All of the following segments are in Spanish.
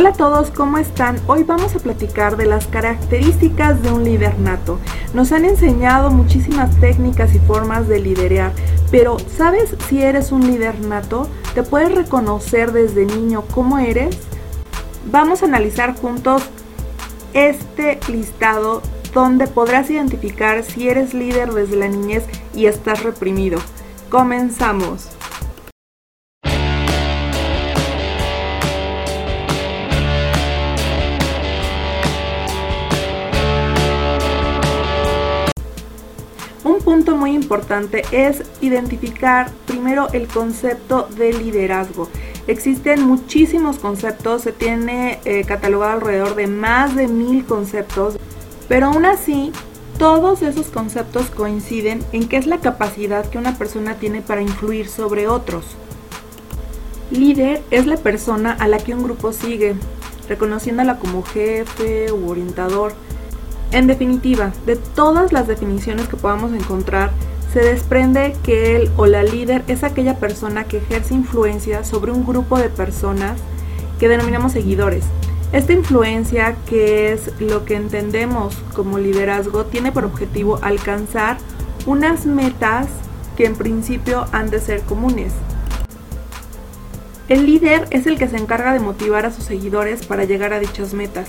Hola a todos, ¿cómo están? Hoy vamos a platicar de las características de un líder nato. Nos han enseñado muchísimas técnicas y formas de liderar, pero ¿sabes si eres un líder nato? ¿Te puedes reconocer desde niño cómo eres? Vamos a analizar juntos este listado donde podrás identificar si eres líder desde la niñez y estás reprimido. Comenzamos. Punto muy importante es identificar primero el concepto de liderazgo. Existen muchísimos conceptos, se tiene eh, catalogado alrededor de más de mil conceptos, pero aún así todos esos conceptos coinciden en que es la capacidad que una persona tiene para influir sobre otros. Líder es la persona a la que un grupo sigue, reconociéndola como jefe u orientador en definitiva, de todas las definiciones que podamos encontrar, se desprende que él o la líder es aquella persona que ejerce influencia sobre un grupo de personas que denominamos seguidores. Esta influencia, que es lo que entendemos como liderazgo, tiene por objetivo alcanzar unas metas que en principio han de ser comunes. El líder es el que se encarga de motivar a sus seguidores para llegar a dichas metas.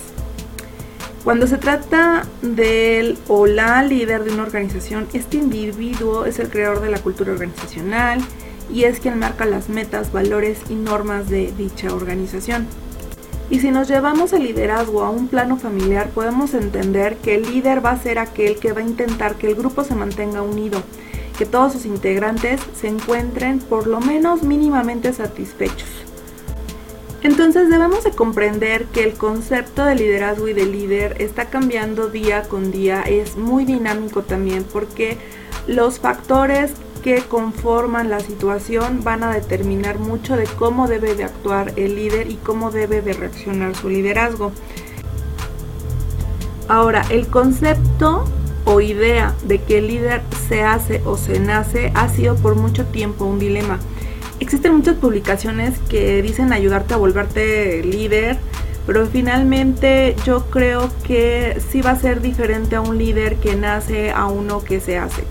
Cuando se trata del o la líder de una organización, este individuo es el creador de la cultura organizacional y es quien marca las metas, valores y normas de dicha organización. Y si nos llevamos el liderazgo a un plano familiar, podemos entender que el líder va a ser aquel que va a intentar que el grupo se mantenga unido, que todos sus integrantes se encuentren por lo menos mínimamente satisfechos. Entonces debemos de comprender que el concepto de liderazgo y de líder está cambiando día con día, es muy dinámico también porque los factores que conforman la situación van a determinar mucho de cómo debe de actuar el líder y cómo debe de reaccionar su liderazgo. Ahora, el concepto o idea de que el líder se hace o se nace ha sido por mucho tiempo un dilema existen muchas publicaciones que dicen ayudarte a volverte líder, pero finalmente yo creo que sí va a ser diferente a un líder que nace a uno que se hace.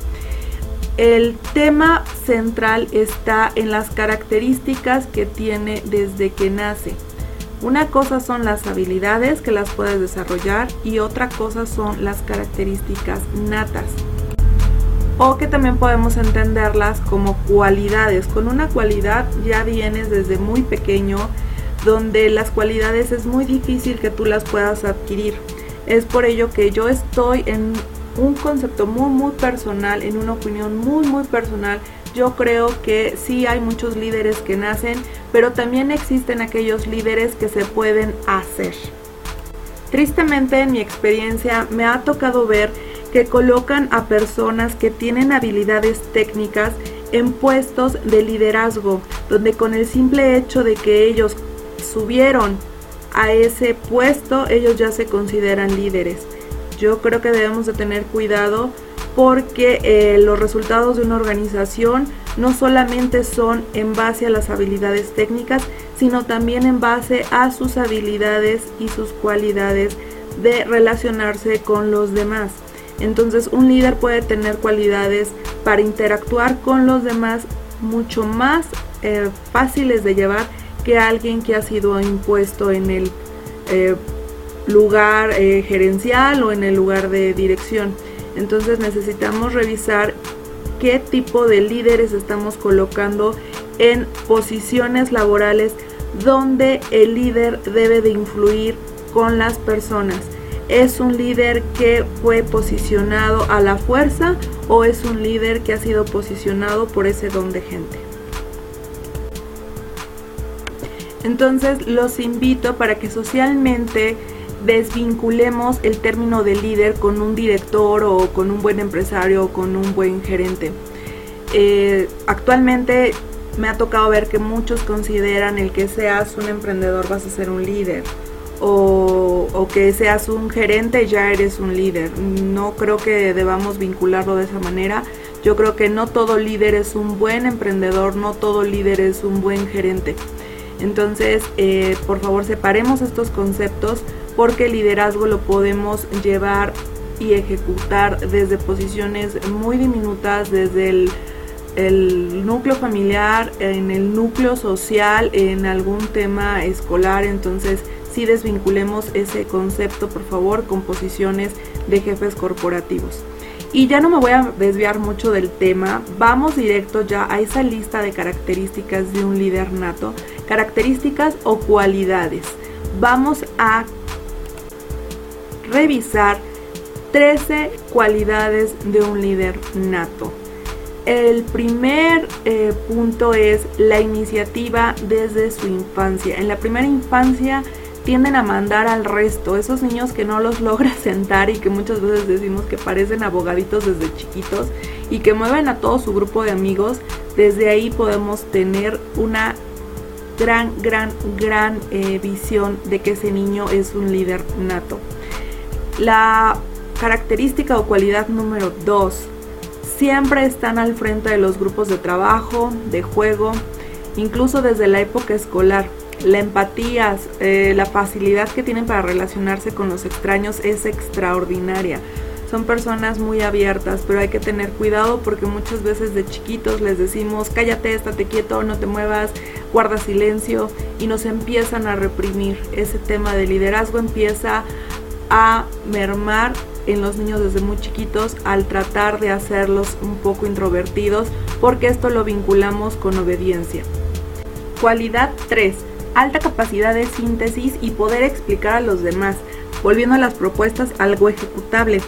El tema central está en las características que tiene desde que nace. Una cosa son las habilidades que las puedes desarrollar y otra cosa son las características natas o que también podemos entenderlas como cualidades. Con una cualidad ya vienes desde muy pequeño, donde las cualidades es muy difícil que tú las puedas adquirir. Es por ello que yo estoy en un concepto muy muy personal, en una opinión muy muy personal. Yo creo que sí hay muchos líderes que nacen, pero también existen aquellos líderes que se pueden hacer. Tristemente en mi experiencia me ha tocado ver que colocan a personas que tienen habilidades técnicas en puestos de liderazgo, donde con el simple hecho de que ellos subieron a ese puesto, ellos ya se consideran líderes. Yo creo que debemos de tener cuidado porque eh, los resultados de una organización no solamente son en base a las habilidades técnicas, sino también en base a sus habilidades y sus cualidades de relacionarse con los demás. Entonces un líder puede tener cualidades para interactuar con los demás mucho más eh, fáciles de llevar que alguien que ha sido impuesto en el eh, lugar eh, gerencial o en el lugar de dirección. Entonces necesitamos revisar qué tipo de líderes estamos colocando en posiciones laborales donde el líder debe de influir con las personas ¿Es un líder que fue posicionado a la fuerza o es un líder que ha sido posicionado por ese don de gente? Entonces los invito para que socialmente desvinculemos el término de líder con un director o con un buen empresario o con un buen gerente. Eh, actualmente me ha tocado ver que muchos consideran el que seas un emprendedor vas a ser un líder o, que seas un gerente ya eres un líder. No creo que debamos vincularlo de esa manera. Yo creo que no todo líder es un buen emprendedor, no todo líder es un buen gerente. Entonces, eh, por favor, separemos estos conceptos porque el liderazgo lo podemos llevar y ejecutar desde posiciones muy diminutas, desde el, el, núcleo familiar, en el núcleo social, en algún tema escolar. Entonces, si desvinculemos ese concepto, por favor, con posiciones de jefes corporativos. Y ya no me voy a desviar mucho del tema, vamos directo ya a esa lista de características de un líder nato, características o cualidades. Vamos a revisar 13 cualidades de un líder nato. El primer eh, punto es la iniciativa desde su infancia. En la primera infancia tienden a mandar al resto, esos niños que no los logra sentar y que muchas veces decimos que parecen abogaditos desde chiquitos y que mueven a todo su grupo de amigos, desde ahí podemos tener una gran, gran, gran eh, visión de que ese niño es un líder nato. La característica o cualidad número dos, siempre están al frente de los grupos de trabajo, de juego, incluso desde la época escolar la empatía, eh, la facilidad que tienen para relacionarse con los extraños es extraordinaria. Son personas muy abiertas, pero hay que tener cuidado porque muchas veces de chiquitos les decimos cállate, estate quieto, no te muevas, guarda silencio y nos empiezan a reprimir. Ese tema de liderazgo empieza a mermar en los niños desde muy chiquitos al tratar de hacerlos un poco introvertidos porque esto lo vinculamos con obediencia. Cualidad 3 alta capacidad de síntesis y poder explicar a los demás, volviendo a las propuestas algo ejecutable.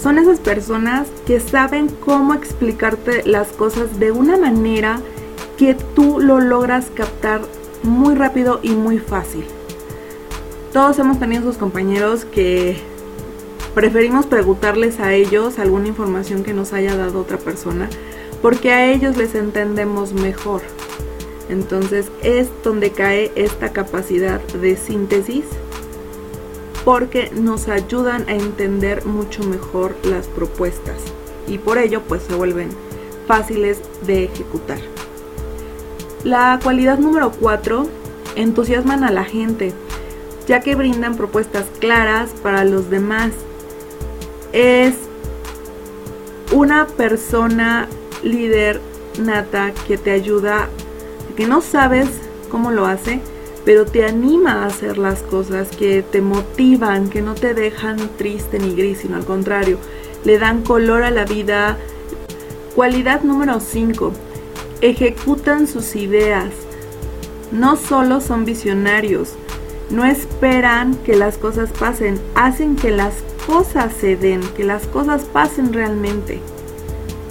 Son esas personas que saben cómo explicarte las cosas de una manera que tú lo logras captar muy rápido y muy fácil. Todos hemos tenido sus compañeros que preferimos preguntarles a ellos alguna información que nos haya dado otra persona porque a ellos les entendemos mejor. Entonces es donde cae esta capacidad de síntesis porque nos ayudan a entender mucho mejor las propuestas y por ello pues se vuelven fáciles de ejecutar. La cualidad número 4, entusiasman a la gente, ya que brindan propuestas claras para los demás. Es una persona líder nata que te ayuda que no sabes cómo lo hace, pero te anima a hacer las cosas, que te motivan, que no te dejan triste ni gris, sino al contrario, le dan color a la vida. Cualidad número 5. Ejecutan sus ideas. No solo son visionarios, no esperan que las cosas pasen, hacen que las cosas se den, que las cosas pasen realmente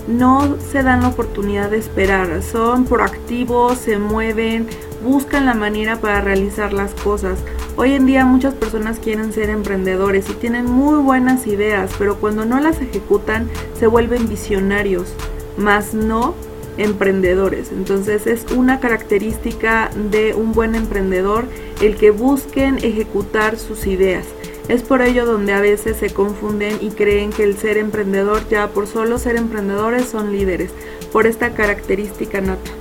no se dan la oportunidad de esperar, son proactivos, se mueven, buscan la manera para realizar las cosas. Hoy en día muchas personas quieren ser emprendedores y tienen muy buenas ideas, pero cuando no las ejecutan se vuelven visionarios, más no emprendedores. Entonces es una característica de un buen emprendedor el que busquen ejecutar sus ideas. Es por ello donde a veces se confunden y creen que el ser emprendedor ya por solo ser emprendedores son líderes, por esta característica nota.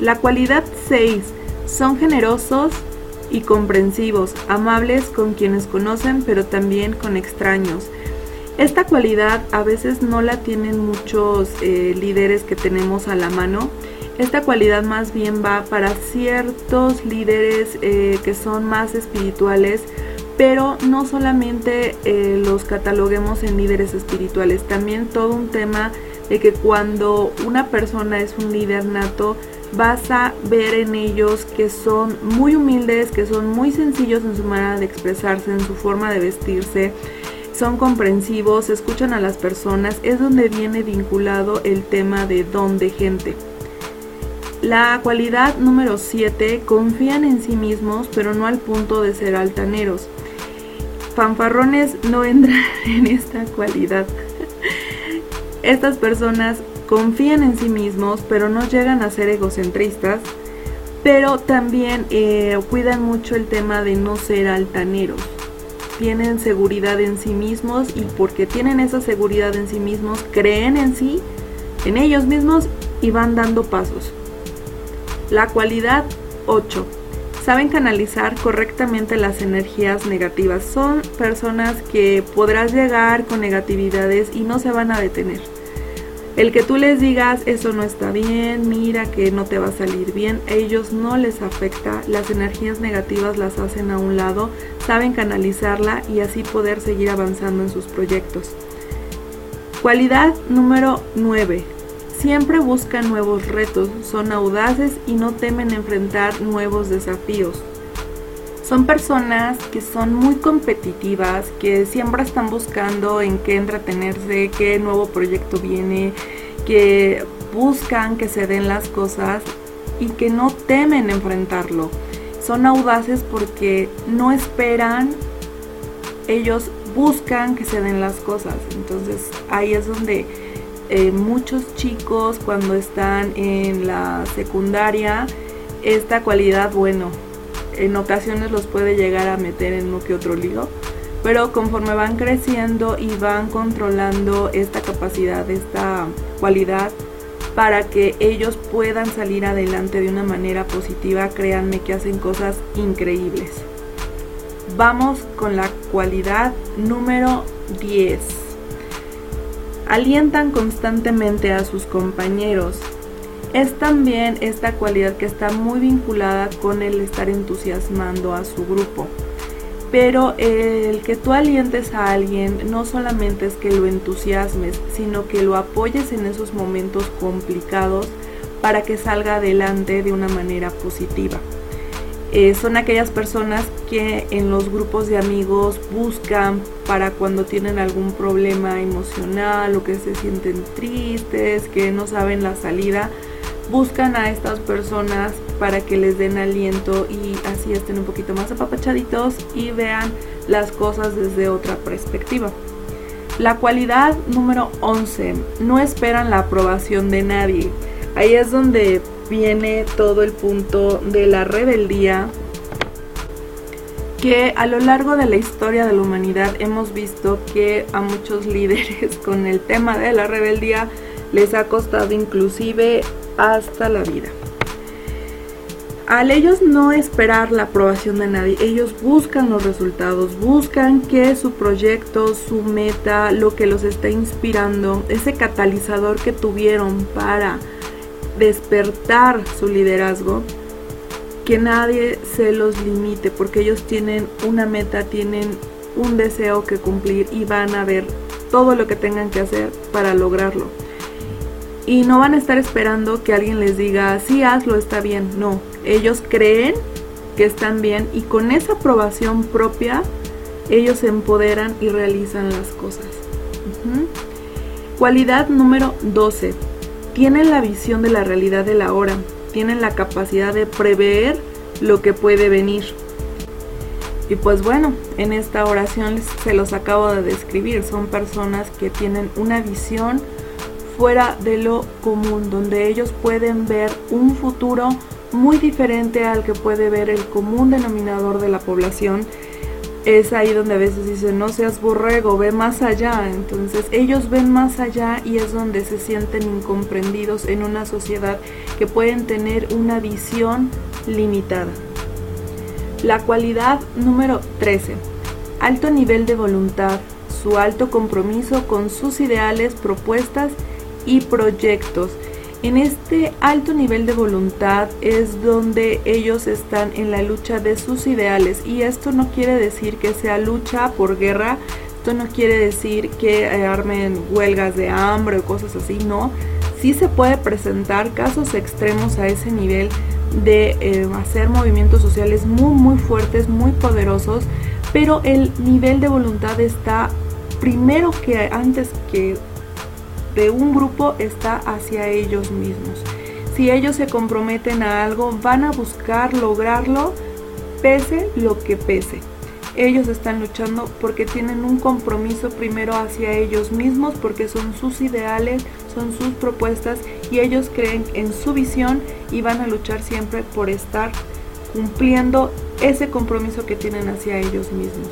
La cualidad 6. Son generosos y comprensivos, amables con quienes conocen, pero también con extraños. Esta cualidad a veces no la tienen muchos eh, líderes que tenemos a la mano esta cualidad más bien va para ciertos líderes eh, que son más espirituales, pero no solamente eh, los cataloguemos en líderes espirituales, también todo un tema de que cuando una persona es un líder nato, vas a ver en ellos que son muy humildes, que son muy sencillos en su manera de expresarse, en su forma de vestirse, son comprensivos, escuchan a las personas, es donde viene vinculado el tema de don de gente. La cualidad número 7, confían en sí mismos, pero no al punto de ser altaneros. Fanfarrones no entran en esta cualidad. Estas personas confían en sí mismos, pero no llegan a ser egocentristas, pero también eh, cuidan mucho el tema de no ser altaneros. Tienen seguridad en sí mismos y porque tienen esa seguridad en sí mismos, creen en sí, en ellos mismos y van dando pasos. La cualidad 8. Saben canalizar correctamente las energías negativas. Son personas que podrás llegar con negatividades y no se van a detener. El que tú les digas eso no está bien, mira que no te va a salir bien, a ellos no les afecta, las energías negativas las hacen a un lado, saben canalizarla y así poder seguir avanzando en sus proyectos. Cualidad número 9. Siempre buscan nuevos retos, son audaces y no temen enfrentar nuevos desafíos. Son personas que son muy competitivas, que siempre están buscando en qué entretenerse, qué nuevo proyecto viene, que buscan que se den las cosas y que no temen enfrentarlo. Son audaces porque no esperan, ellos buscan que se den las cosas. Entonces ahí es donde eh, muchos chicos cuando están en la secundaria, esta cualidad, bueno, en ocasiones los puede llegar a meter en uno que otro lío, pero conforme van creciendo y van controlando esta capacidad, esta cualidad, para que ellos puedan salir adelante de una manera positiva, créanme que hacen cosas increíbles. Vamos con la cualidad número 10. Alientan constantemente a sus compañeros, es también esta cualidad que está muy vinculada con el estar entusiasmando a su grupo. Pero el que tú alientes a alguien no solamente es que lo entusiasmes, sino que lo apoyes en esos momentos complicados para que salga adelante de una manera positiva. Eh, son aquellas personas que en los grupos de amigos buscan para cuando tienen algún problema emocional o que se sienten tristes, que no saben la salida, buscan a estas personas para que les den aliento y así estén un poquito más apapachaditos y vean las cosas desde otra perspectiva. La cualidad número 11, no esperan la aprobación de nadie. Ahí es donde viene todo el punto de la rebeldía que a lo largo de la historia de la humanidad hemos visto que a muchos líderes con el tema de la rebeldía les ha costado inclusive hasta la vida. Al ellos no esperar la aprobación de nadie, ellos buscan los resultados, buscan que su proyecto, su meta, lo que los está inspirando, ese catalizador que tuvieron para despertar su liderazgo, que nadie se los limite, porque ellos tienen una meta, tienen un deseo que cumplir y van a ver todo lo que tengan que hacer para lograrlo. Y no van a estar esperando que alguien les diga, sí, hazlo, está bien. No, ellos creen que están bien y con esa aprobación propia ellos se empoderan y realizan las cosas. Cualidad número 12. Tienen la visión de la realidad de la hora. Tienen la capacidad de prever lo que puede venir. Y pues bueno, en esta oración se los acabo de describir. Son personas que tienen una visión fuera de lo común, donde ellos pueden ver un futuro muy diferente al que puede ver el común denominador de la población. Es ahí donde a veces dicen, no seas borrego, ve más allá. Entonces ellos ven más allá y es donde se sienten incomprendidos en una sociedad que pueden tener una visión limitada. La cualidad número 13. Alto nivel de voluntad, su alto compromiso con sus ideales, propuestas y proyectos. En este alto nivel de voluntad es donde ellos están en la lucha de sus ideales y esto no quiere decir que sea lucha por guerra, esto no quiere decir que eh, armen huelgas de hambre o cosas así, no. Sí se puede presentar casos extremos a ese nivel de eh, hacer movimientos sociales muy muy fuertes, muy poderosos, pero el nivel de voluntad está primero que antes que de un grupo está hacia ellos mismos. Si ellos se comprometen a algo, van a buscar lograrlo pese lo que pese. Ellos están luchando porque tienen un compromiso primero hacia ellos mismos, porque son sus ideales, son sus propuestas y ellos creen en su visión y van a luchar siempre por estar cumpliendo ese compromiso que tienen hacia ellos mismos.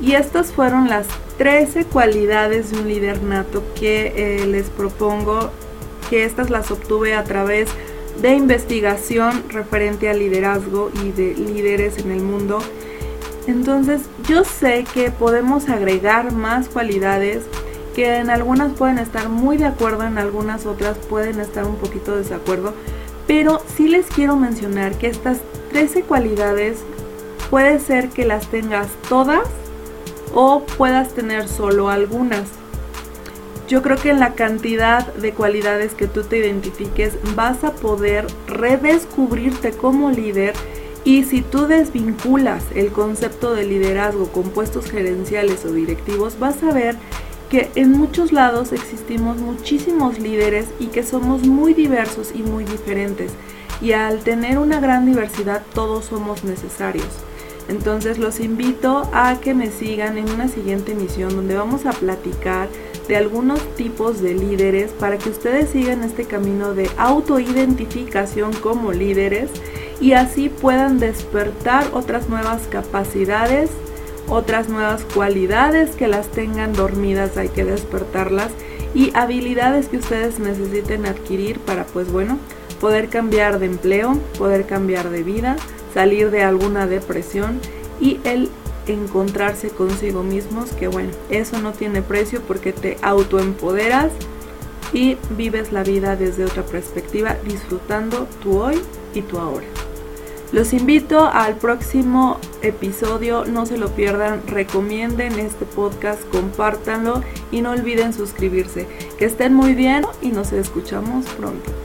Y estas fueron las 13 cualidades de un líder nato que eh, les propongo, que estas las obtuve a través de investigación referente al liderazgo y de líderes en el mundo. Entonces yo sé que podemos agregar más cualidades que en algunas pueden estar muy de acuerdo, en algunas otras pueden estar un poquito de desacuerdo, pero sí les quiero mencionar que estas 13 cualidades puede ser que las tengas todas o puedas tener solo algunas. Yo creo que en la cantidad de cualidades que tú te identifiques vas a poder redescubrirte como líder y si tú desvinculas el concepto de liderazgo con puestos gerenciales o directivos, vas a ver que en muchos lados existimos muchísimos líderes y que somos muy diversos y muy diferentes. Y al tener una gran diversidad todos somos necesarios. Entonces los invito a que me sigan en una siguiente emisión donde vamos a platicar de algunos tipos de líderes para que ustedes sigan este camino de autoidentificación como líderes y así puedan despertar otras nuevas capacidades otras nuevas cualidades que las tengan dormidas, hay que despertarlas y habilidades que ustedes necesiten adquirir para pues bueno, poder cambiar de empleo, poder cambiar de vida, salir de alguna depresión y el encontrarse consigo mismos, que bueno, eso no tiene precio porque te autoempoderas y vives la vida desde otra perspectiva, disfrutando tu hoy y tu ahora. Los invito al próximo episodio, no se lo pierdan, recomienden este podcast, compártanlo y no olviden suscribirse. Que estén muy bien y nos escuchamos pronto.